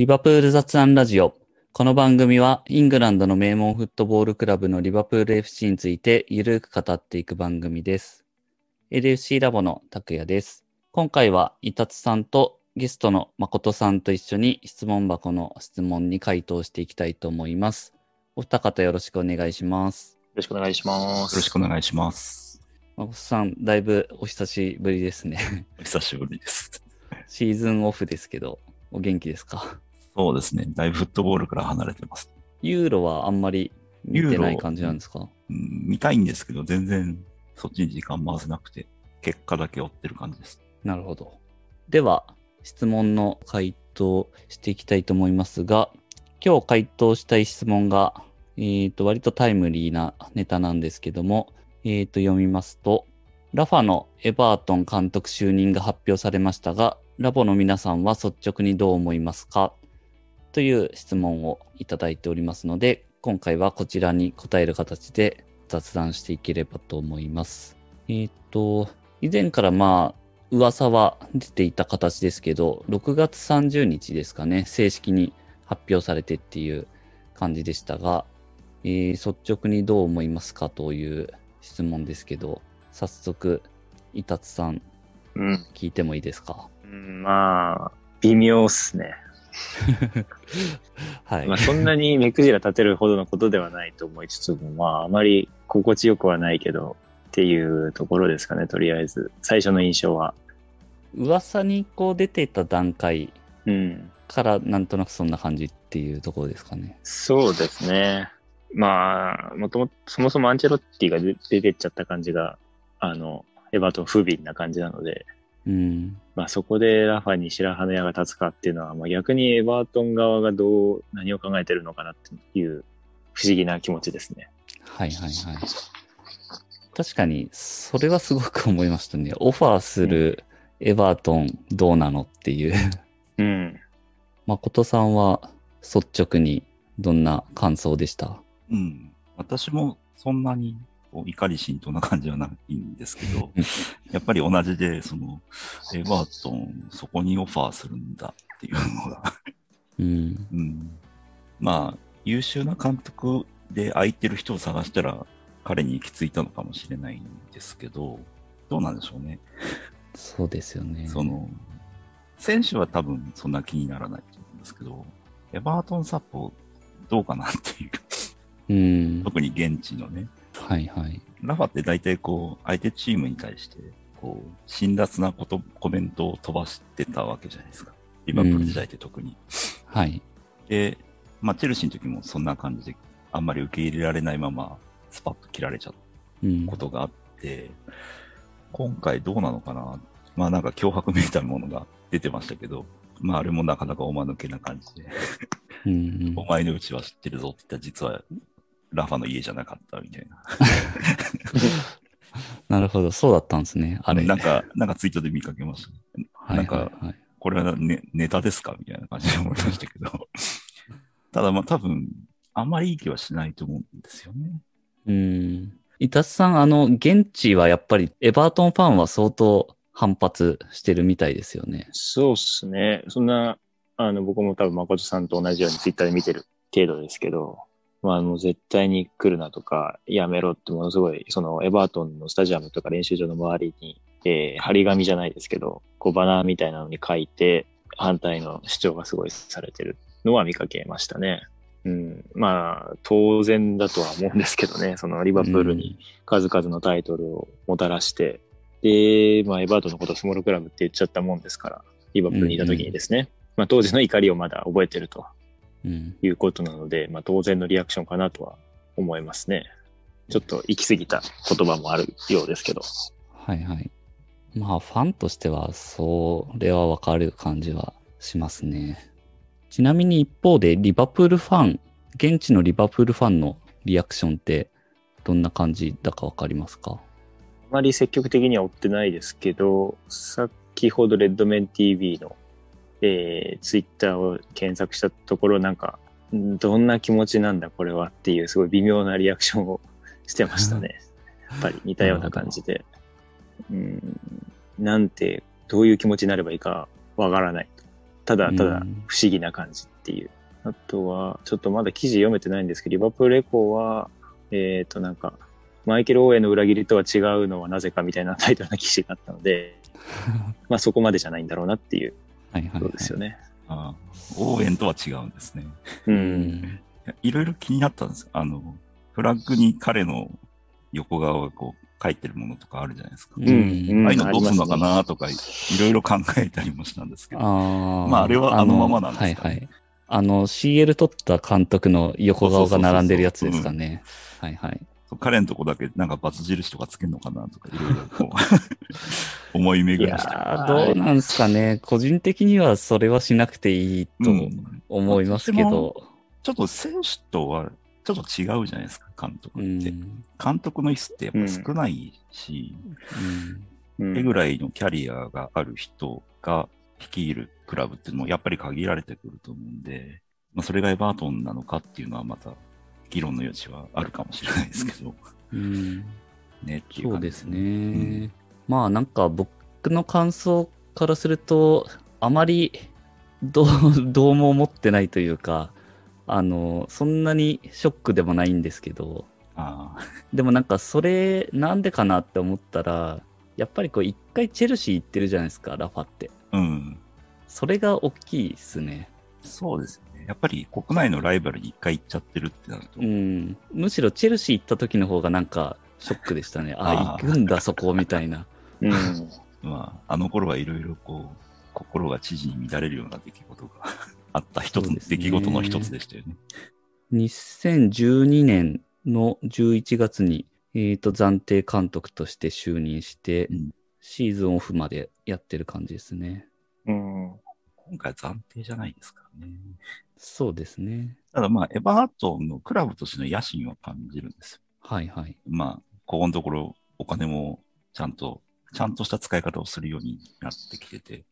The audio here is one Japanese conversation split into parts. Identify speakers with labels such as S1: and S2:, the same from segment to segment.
S1: リバプール雑談ラジオ。この番組はイングランドの名門フットボールクラブのリバプール FC についてゆるく語っていく番組です。LFC ラボの拓也です。今回は伊達さんとゲストの誠さんと一緒に質問箱の質問に回答していきたいと思います。お二方よろしくお願いします。
S2: よろしくお願いします。
S3: よろしくお願いします。
S1: 誠さん、だいぶお久しぶりですね。
S3: お久しぶりです。
S1: シーズンオフですけど、お元気ですか？
S3: そうですね。だいぶフットボールから離れてます。
S1: ユーロはあんまり見てない感じなんですか？
S3: うん、見たいんですけど、全然そっちに時間回せなくて、結果だけ追ってる感じです。
S1: なるほど。では、質問の回答していきたいと思いますが、今日回答したい質問が、えっ、と、割とタイムリーなネタなんですけども、えっ、と、読みますと、ラファのエバートン監督就任が発表されましたが、ラボの皆さんは率直にどう思いますか？という質問をいただいておりますので、今回はこちらに答える形で雑談していければと思います。えっ、と、以前からまあ、噂は出ていた形ですけど、6月30日ですかね、正式に発表されてっていう感じでしたが、えー率直にどう思いますかという質問ですけど、早速、伊達さん、
S2: うん。
S1: 聞いてもいいですか？
S2: うん、まあ、微妙っすね。
S1: はい。
S2: まあ、そんなに目くじら立てるほどのことではないと思いつつも、まあ、あまり心地よくはないけど、っていうところですかね、とりあえず。最初の印象は。
S1: 噂にこう出ていた段階
S2: うん。
S1: からなんとなくそんな感じっていうところですかね。
S2: そうですね。まあ、もともと、そもそもアンチェロッティが出出てっちゃった感じが、あの、エバートン不憫な感じなので、
S1: うん。
S2: まあそこでラファに白羽の矢が立つかっていうのは、まあ逆にエバートン側がどう、何を考えてるのかなっていう不思議な気持ちですね。
S1: はいはいはい。確かに、それはすごく思いましたね。オファーするエバートンどうなのっていう。
S2: うん。
S1: 誠さんは率直にどんな感想でした？
S3: うん。私もそんなに怒り心頭な感じはないんですけど
S1: うん、
S3: やっぱり同じで、その、エバートン、そこにオファーするんだっていうのが、
S1: うん。
S3: うん。まあ、優秀な監督で空いてる人を探したら、彼に行き着いたのかもしれないんですけど、どうなんでしょうね。
S1: そうですよね。
S3: その、選手は多分そんな気にならないと思うんですけど、エバートンサポどうかなっていう、
S1: うん。
S3: 特に現地のね、
S1: はいはい。
S3: ラファって大体こう、相手チームに対して、こう、辛辣なこと、コメントを飛ばしてたわけじゃないですか。リバプール時代って特に。
S1: はい。
S3: で、まあ、チェルシーの時もそんな感じで、あんまり受け入れられないまま、スパッと切られちゃっ
S1: う。
S3: ことがあって、今回どうなのかなまあなんか脅迫めいたものが出てましたけど、まああれもなかなかおまぬけな感じで、
S1: うん
S3: お前のうちは知ってるぞって言ったら実はラファの家じゃなかったみたいな。
S1: なるほど。そうだったんですね。あれ。
S3: なんか、なんかツイートで見かけました。
S1: はい
S3: なんか
S1: はいはい。
S3: これは、ね、ネタですかみたいな感じで思いましたけど。ただまあ多分、あんまりいい気はしないと思うんですよね。
S1: うん。伊達さん、あの、現地はやっぱりエバートンファンは相当反発してるみたいですよね。
S2: そうっすね。そんな、あの、僕も多分誠さんと同じようにツイッターで見てる程度ですけど、まあもう絶対に来るなとか、やめろってものすごい、そのエバートンのスタジアムとか練習場の周りに、えー、張り紙じゃないですけど、こうバナーみたいなのに書いて、反対の主張がすごいされてるのは見かけましたね。うん。まあ、当然だとは思うんですけどね、そのリバプールに数々のタイトルをもたらして、で、まあ、エバートンのことをスモールクラブって言っちゃったもんですから、リバプールにいた時にですね、まあ、当時の怒りをまだ覚えてると
S1: うん。
S2: いうことなので、まあ、当然のリアクションかなとは思いますね。ちょっと行き過ぎた言葉もあるようですけど。
S1: はいはい。まあ、ファンとしては、それはわかる感じはしますね。ちなみに一方で、リバプールファン、現地のリバプールファンのリアクションって、どんな感じだかわかりますか？
S2: あまり積極的には追ってないですけど、先ほどレッドメン TV の、えー、ツイッターを検索したところ、なんか、んどんな気持ちなんだこれはっていうすごい微妙なリアクションをしてましたね。やっぱり似たような感じで。うん、なんて、どういう気持ちになればいいかわからない。ただただ
S1: うん
S2: 不思議な感じっていう。あとは、ちょっとまだ記事読めてないんですけど、リバプールエコーは、えっ、と、なんか、マイケル・オーエンの裏切りとは違うのはなぜかみたいなタイトルな記事があったので、まあそこまでじゃないんだろうなっていう
S1: はいはい、はい。
S2: ことですよね。
S3: あー応援とは違うんですね。
S2: う。
S1: うんん。
S3: いろいろ気になったんですよ。あの、フラッグに彼の横側がこう書いてるものとかあるじゃないですか。
S1: うん
S2: うん
S3: ああいうのどうするのかなとかいろいろ考えたりもしたんですけど。
S1: あ
S3: まああれはあのままなんですかね
S1: はいはい。あの、CL 取った監督の横顔が並んでるやつですかね。はいはい。
S3: そう彼のとこだけなんかバツ印とかつけるのかなとかいろいろこう思い
S1: い
S3: 巡らして。
S1: やーどうなんすかね。個人的にはそれはしなくていいと
S3: うん
S1: 思いますけど。
S3: ちょっと選手とはちょっと違うじゃないですか、監督
S1: うん。
S3: って。監督の椅子ってやっぱ少ないし、
S1: うん
S2: うん
S3: ぐらいのキャリアがある人が率いるクラブっていうのもやっぱり限られてくると思うんで、まあ、それがエバートンなのかっていうのはまた議論の余地はあるかもしれないですけど、
S1: うん
S3: ね
S1: そうですね。
S3: ん
S1: まあなんか僕の感想からすると、あまりどう どうも思ってないというか、あの、そんなにショックでもないんですけど、
S3: ああ
S1: でもなんかそれなんでかなって思ったら、やっぱりこう一回チェルシー行ってるじゃないですか、ラファって。
S3: うん。
S1: それが大きいですね。
S3: そうですよね。やっぱり国内のライバルに一回行っちゃってるってなると、
S1: うん。むしろチェルシー行った時の方がなんかショックでしたね。あ、
S3: あー
S1: 行くんだそこみたいな。
S2: うん。
S3: まあ、あの頃はいろいろこう、心が知事に乱れるような出来事が あった一つ
S1: ね
S3: 出来事の一つでしたよね。
S1: 2012年の11月に、えー、と暫定監督として就任して、
S3: うん
S1: シーズンオフまでやってる感じですね。
S2: うん。
S3: 今回暫定じゃないですからね。
S1: そうですね。
S3: ただまあ、エバートンのクラブとしての野心を感じるんですよ。
S1: はいはい。
S3: まあ、ここのところお金もちゃんと、ちゃんとした使い方をするようになってきてて、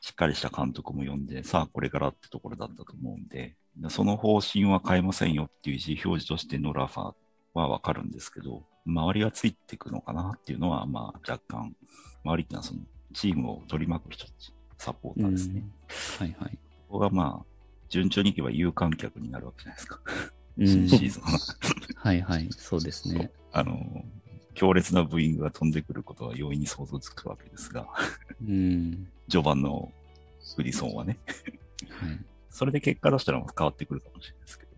S3: しっかりした監督も呼んで、さあこれからってところだったと思うんで、その方針は変えませんよっていう意思表示としてのラファはわかるんですけど、周りがついていくのかなっていうのは、まあ若干、周りっていうのはそのチームを取り巻く人たち、サポーターですね。
S1: うんはいはい。
S3: ここがまあ、順調にいけば有観客になるわけじゃないですか。
S1: うん
S3: 新シーズンは。
S1: はいはい。そうですね。
S3: あの、強烈なブーイングが飛んでくることは容易に想像つくわけですが、
S1: うん。
S3: 序盤のフリソンはね、
S1: はい、
S3: それで結果出したら変わってくるかもしれないですけど、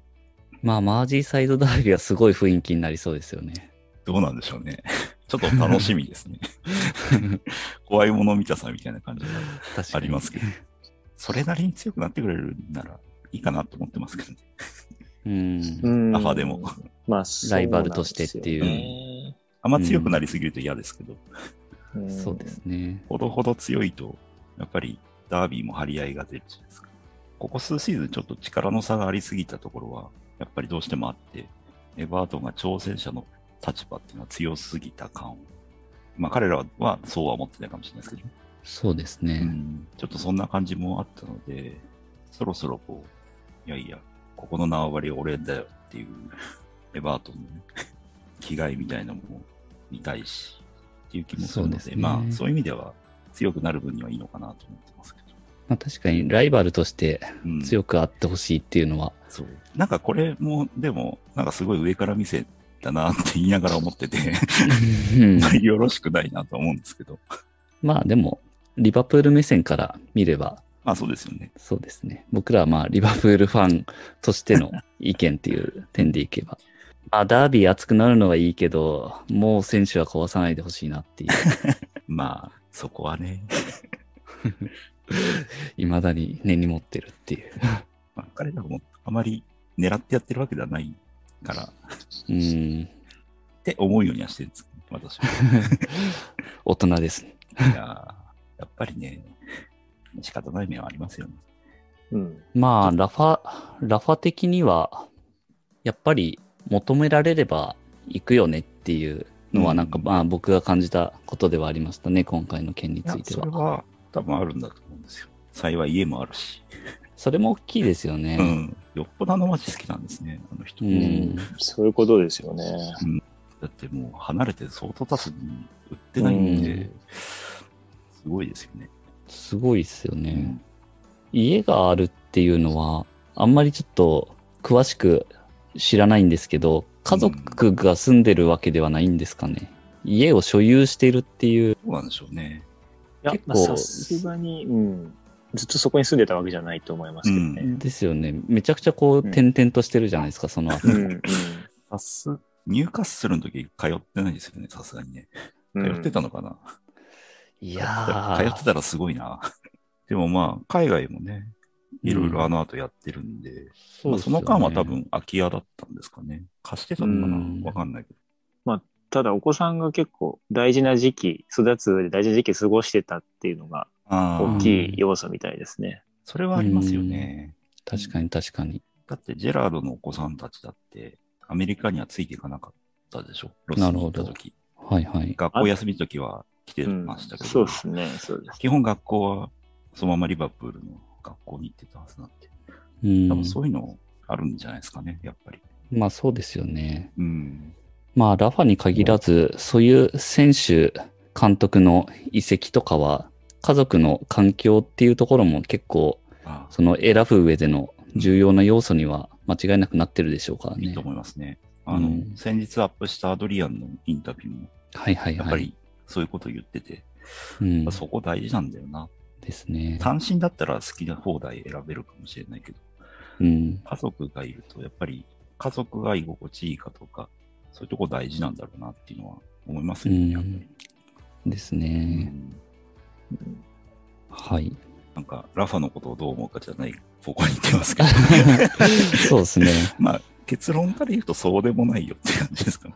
S1: まあ、マージーサイドダービーはすごい雰囲気になりそうですよね。
S3: どうなんでしょうね。ちょっと楽しみですね。怖いもの見たさみたいな感じが。ありますけど、それなりに強くなってくれるならいいかなと思ってますけどね。
S1: うん。
S2: うん
S3: アファでも。
S2: まあ、
S1: ライバルとしてっていう
S3: あんま強くなりすぎると嫌ですけど、
S2: うん
S1: そうですね。
S3: ほどほど強いと、やっぱりダービーも張り合いが出るじゃないですか。ここ数シーズンちょっと力の差がありすぎたところは、やっぱりどうしてもあって、エバートンが挑戦者の立場っていうのは強すぎた感を。まあ彼らはそうは思ってないかもしれないですけど、
S1: そうですね。
S3: うん、ちょっとそんな感じもあったので、そろそろこう、いやいや、ここの縄張りは俺だよっていう、エバートンのね、気概みたいなものを見たいし、っていう気もするので、
S1: そうですね
S3: まあそういう意味では強くなる分にはいいのかなと思ってますけど。
S1: まあ、確かにライバルとして
S3: うん、
S1: 強くあってほしいっていうのは、
S3: そう。なんかこれも、でも、なんかすごい上から見せたなって言いながら思ってて、
S1: うん
S3: よろしくないなと思うんですけど。
S1: まあでも、リバプール目線から見れば、
S3: まあそうですよね。
S1: そうですね。僕らはまあ、リバプールファンとしての意見っていう点でいけば。まあ、ダービー熱くなるのはいいけど、もう選手は壊さないでほしいなっていう、
S3: まあ、そこはね、
S1: 未だに根に持ってるっていう。
S3: まあ、彼らもあまり狙ってやってるわけではないから、っ
S1: うん、
S3: て思うようにはしてるんです、私は。
S1: 大人ですね。
S3: いやーやっぱりね、仕方ない面はありますよね。
S2: うん。
S1: まあ、ラファ、ラファ的には、やっぱり求められれば行くよねっていうのは、なんか
S3: うん
S1: まあ僕が感じたことではありましたね、今回の件につ
S3: い
S1: ては。
S3: それは多分あるんだと思うんですよ。幸い家もあるし。
S1: それも大きいですよね。
S3: うん。よっぽどあの街好きなんですね、あの人。
S1: うん
S2: そういうことですよね。
S3: だってもう離れて相当経つに売ってないんで、
S1: うん
S3: すごいですよね。
S1: すごいですよね
S3: うん。
S1: 家があるっていうのは、あんまりちょっと詳しく知らないんですけど、家族が住んでるわけではないんですかね。家を所有しているっていう。
S3: どうなんでしょうね。
S2: いや
S1: 結、構
S2: まあさすがに、うん。ずっとそこに住んでたわけじゃないと思いますけどね。
S1: ですよね。めちゃくちゃこう、
S2: うん
S1: 点々としてるじゃないですか、その後。
S2: うん。うん。
S3: さす、入荷するの時通ってないですよね、さすがにね。
S2: うん
S3: 通ってたのかな、
S1: い
S3: 通
S1: やー
S3: ってたらすごいな。でもまあ、海外もね、いろいろあの後やってるんで、まあ、その間は多分空き家だったんですかね。貸してたのか
S1: うん
S3: なわかんないけど。
S2: ただ、お子さんが結構大事な時期、育つ上で大事な時期過ごしてたっていうのが
S3: ああ、
S2: 大きい要素みたいですね。
S3: それはありますよね。
S1: 確かに確かに。
S3: だって、ジェラードのお子さんたちだって、アメリカにはついていかなかったでしょ？ロスに行った時。
S1: はいはい。
S3: 学校休みの時は来て
S2: うん
S3: ましたけど、
S2: そうですね、そうです。
S3: 基本学校はそのままリバプールの学校に行ってたはずなんで、
S1: うん
S3: 多分そういうのあるんじゃないですかね、やっぱり。
S1: まあそうですよね。
S3: うん。
S1: まあラファに限らず、そういう選手、監督の移籍とかは、家族の環境っていうところも結構、
S3: あ
S1: その選ぶ上での重要な要素には間違いなくなってるでしょうからね
S3: いいと。思いますね。あの、
S1: うん
S3: 先日アップしたアドリアンのインタビューも、
S1: はいはいはい。
S3: やっぱりそういうこと言ってて、
S1: うん、
S3: そこ大事なんだよな。
S1: ですね。
S3: 単身だったら好きな放題選べるかもしれないけど、
S1: うん。
S3: 家族がいると、やっぱり家族が居心地いいかとか、そういうとこ大事なんだろうなっていうのは思います
S1: う
S3: よね。やっぱり
S1: ん。です
S3: う
S1: ね。
S3: ん
S1: はい。
S3: なんか、ラファのことをどう思うかじゃない方向に言ってますけど、
S1: そうですね。
S3: まあ、結論から言うとそうでもないよって感じですかね。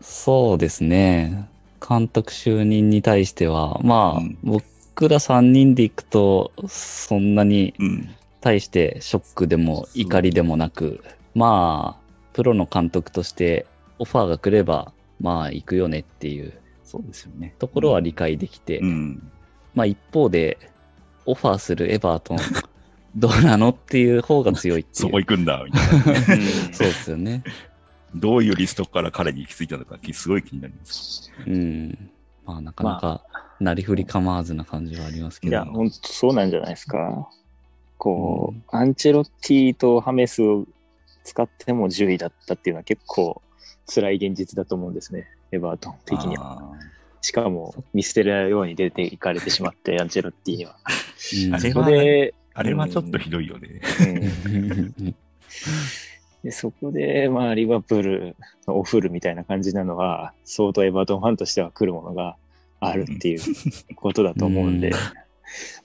S1: そうですね。監督就任に対しては、まあ、
S3: うん
S1: 僕ら3人で行くと、そんなに
S3: うん。
S1: 対してショックでも怒りでもなく、まあ、プロの監督としてオファーが来れば、まあ、行くよねっていう
S3: そうですよね。
S1: ところは理解できて、
S3: うん。
S1: まあ一方で、オファーするエバートン、どうなのっていう方が強いってい。
S3: そうこ行くんだ、みたいな。
S1: そうですよね。
S3: どういうリストから彼に行き着いたのか、すごい気になります。
S1: うん。まあなかなか、なりふり構わずな感じはありますけど。
S2: いや、本当そうなんじゃないですか。こう、アンチェロッティとハメスを使っても10位だったっていうのは結構辛い現実だと思うんですね。エバートン的には。
S3: あ
S2: しかも見捨てるように出ていかれてしまって、アンチェロッティには。
S1: うん
S2: そ
S3: あれは
S2: こで、
S3: ーあれはちょっとひどいよね。
S2: うん でそこで、まあ、リバプールのお古みたいな感じなのは、相当エバートンファンとしては来るものがあるっていうことだと思うんで、
S1: うん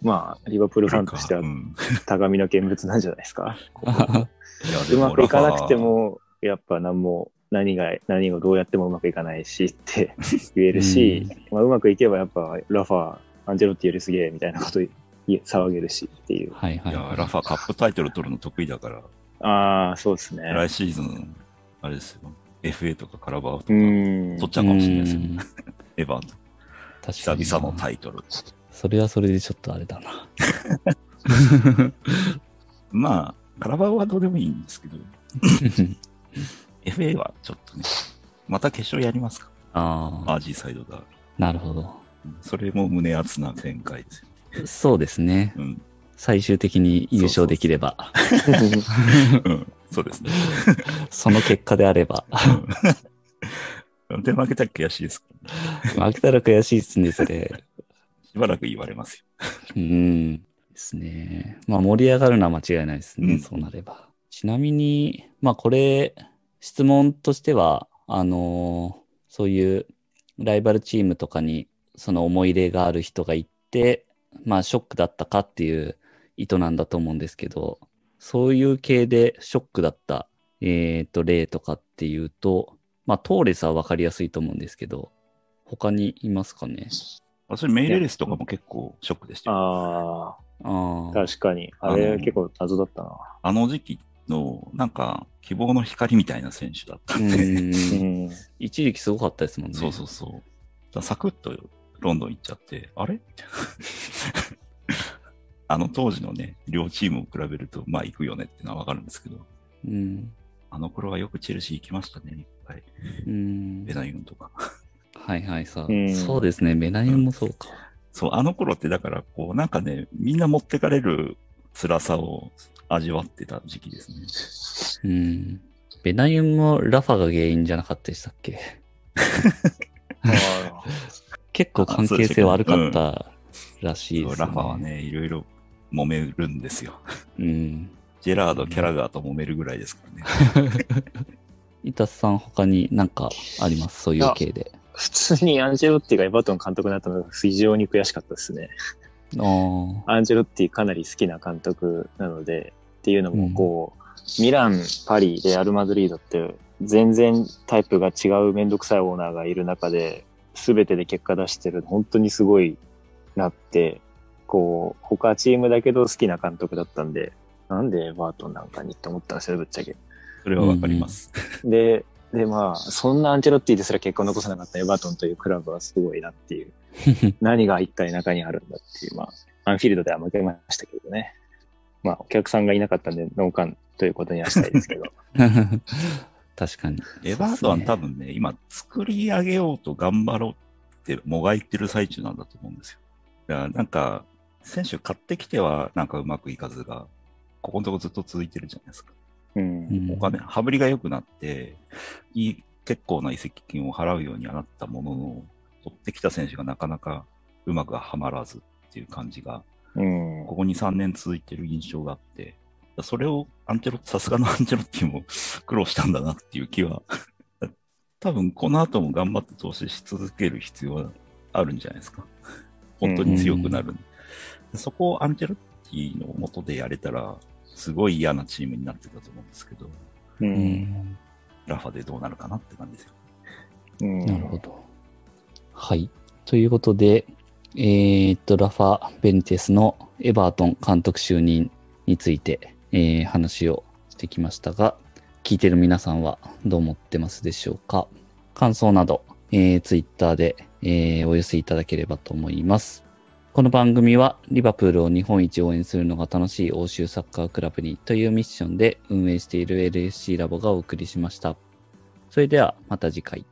S2: まあ、リバプールファンとしては
S3: うん
S2: 高みの見物なんじゃないですか。うまくいかなくても、やっぱ何も、何が、何をどうやってもうまくいかないしって 言えるし、まあ、うまくいけばやっぱラファ、アンチェロッティよりすげえみたいなこと騒げるしっていう。
S1: はいはいい。
S3: や、ラファカップタイトル取るの得意だから、
S2: ああ、そうですね。
S3: 来シーズン、あれですよ。FA とかカラバーとか、
S2: うん。
S3: 取っちゃうかもしれないですよ。エヴァントン。
S1: 確かに。
S3: 久々のタイトル。
S1: それはそれでちょっとあれだな。
S3: まあ、カラバーはどうでもいいんですけど、FA はちょっとね、また決勝やりますか
S1: ああ、
S3: アージーサイドだ。
S1: なるほど。
S3: それも胸熱な展開ですよ。
S1: そうですね。
S3: うん。
S1: 最終的に優勝できれば、
S3: うん、そうですね。
S1: その結果であれば。
S3: うんで、負けたら悔しいです。
S1: 負けたら悔しいですね、それ。
S3: しばらく言われますよ。
S1: うん。ですね。まあ盛り上がるのは間違いないですね、
S3: うん
S1: そうなれば。ちなみに、まあこれ、質問としては、あのーそういうライバルチームとかにその思い入れがある人がいて、まあショックだったかっていう意図なんだと思うんですけど、そういう系でショックだった、えっ、と、例とかっていうと、まあトーレスはわかりやすいと思うんですけど、他にいますかね？
S3: あそれメイレレスとかも結構ショックでしたよ。
S2: あ
S1: ああ。
S2: あ、確かに。あれ結構謎だったな。
S3: あの時期の、なんか、希望の光みたいな選手だったんで。
S1: 一時期すごかったですもんね。
S3: そうそうそう。サクッとロンドン行っちゃって、あれ？あの当時のね、両チームを比べると、まあ行くよねってのはわかるんですけど、
S1: うん。
S3: あの頃はよくチェルシー行きましたね、いっぱい。
S1: うん
S3: ベ。ナユンとか。
S1: はいはいさ、
S2: うん
S1: そうですね。メナユンもそうか。
S3: そう、あの頃ってだから、こう、なんかね、みんな持ってかれる辛さを味わってた時期ですね。
S1: うん。ベナユンもラファが原因じゃなかったでしたっけ？結構関係性悪かったらしいですね。
S3: ラファはね、いろいろ揉めるんですよ。
S1: うん。
S3: ジェラード、キャラガーと揉めるぐらいですからね。
S1: イタスさん他になんかあります？そういう系で。
S2: 普通にアンジェロッティがエバートン監督になったのが非常に悔しかったですね。アンジェロッティかなり好きな監督なので、っていうのもこう、ミラン、パリ、レアル・マドリードって全然タイプが違うめんどくさいオーナーがいる中で、全てで結果出してる本当にすごいなって、こう、他チームだけど好きな監督だったんで、なんでエバートンなんかにって思ったんですよ、ぶっちゃけ。
S3: それはわかります。
S2: で、で、まあ、そんなアンチェロッティですら結果を残さなかったエバートンというクラブはすごいなっていう。何が一体中にあるんだっていう、まあ、アンフィールドでは負けましたけどね。まあ、お客さんがいなかったんで、ノーカンということにはしたいですけど。
S1: 確かに。
S3: エバートンは多分ね、今作り上げようと頑張ろうってもがいてる最中なんだと思うんですよ。だからなんか、選手買ってきてはなんかうまくいかずが、ここのとこずっと続いてるじゃないですか。
S2: うん。
S1: うん
S3: お金、羽振りが良くなって、いい、結構な移籍金を払うようにはなったものの、取ってきた選手がなかなかうまくはまらずっていう感じが、
S2: うん。
S3: ここ2、3年続いてる印象があって、それをアンチェロさすがのアンチェロッティも苦労したんだなっていう気は、多分この後も頑張って投資し続ける必要はあるんじゃないですか。本当に強くなる。そこをアンチェロッティの元でやれたら、すごい嫌なチームになってたと思うんですけど、
S2: う。
S1: うんん。
S3: ラファでどうなるかなって感じですよ。
S2: うん
S1: なるほど。はい。ということで、えーっと、ラファ・ベンテスのエバートン監督就任について、えー話をしてきましたが、聞いてる皆さんはどう思ってますでしょうか？感想など、えー、ツイッターで、えーお寄せいただければと思います。この番組はリバプールを日本一応援するのが楽しい欧州サッカークラブにというミッションで運営している LSC ラボがお送りしました。それではまた次回。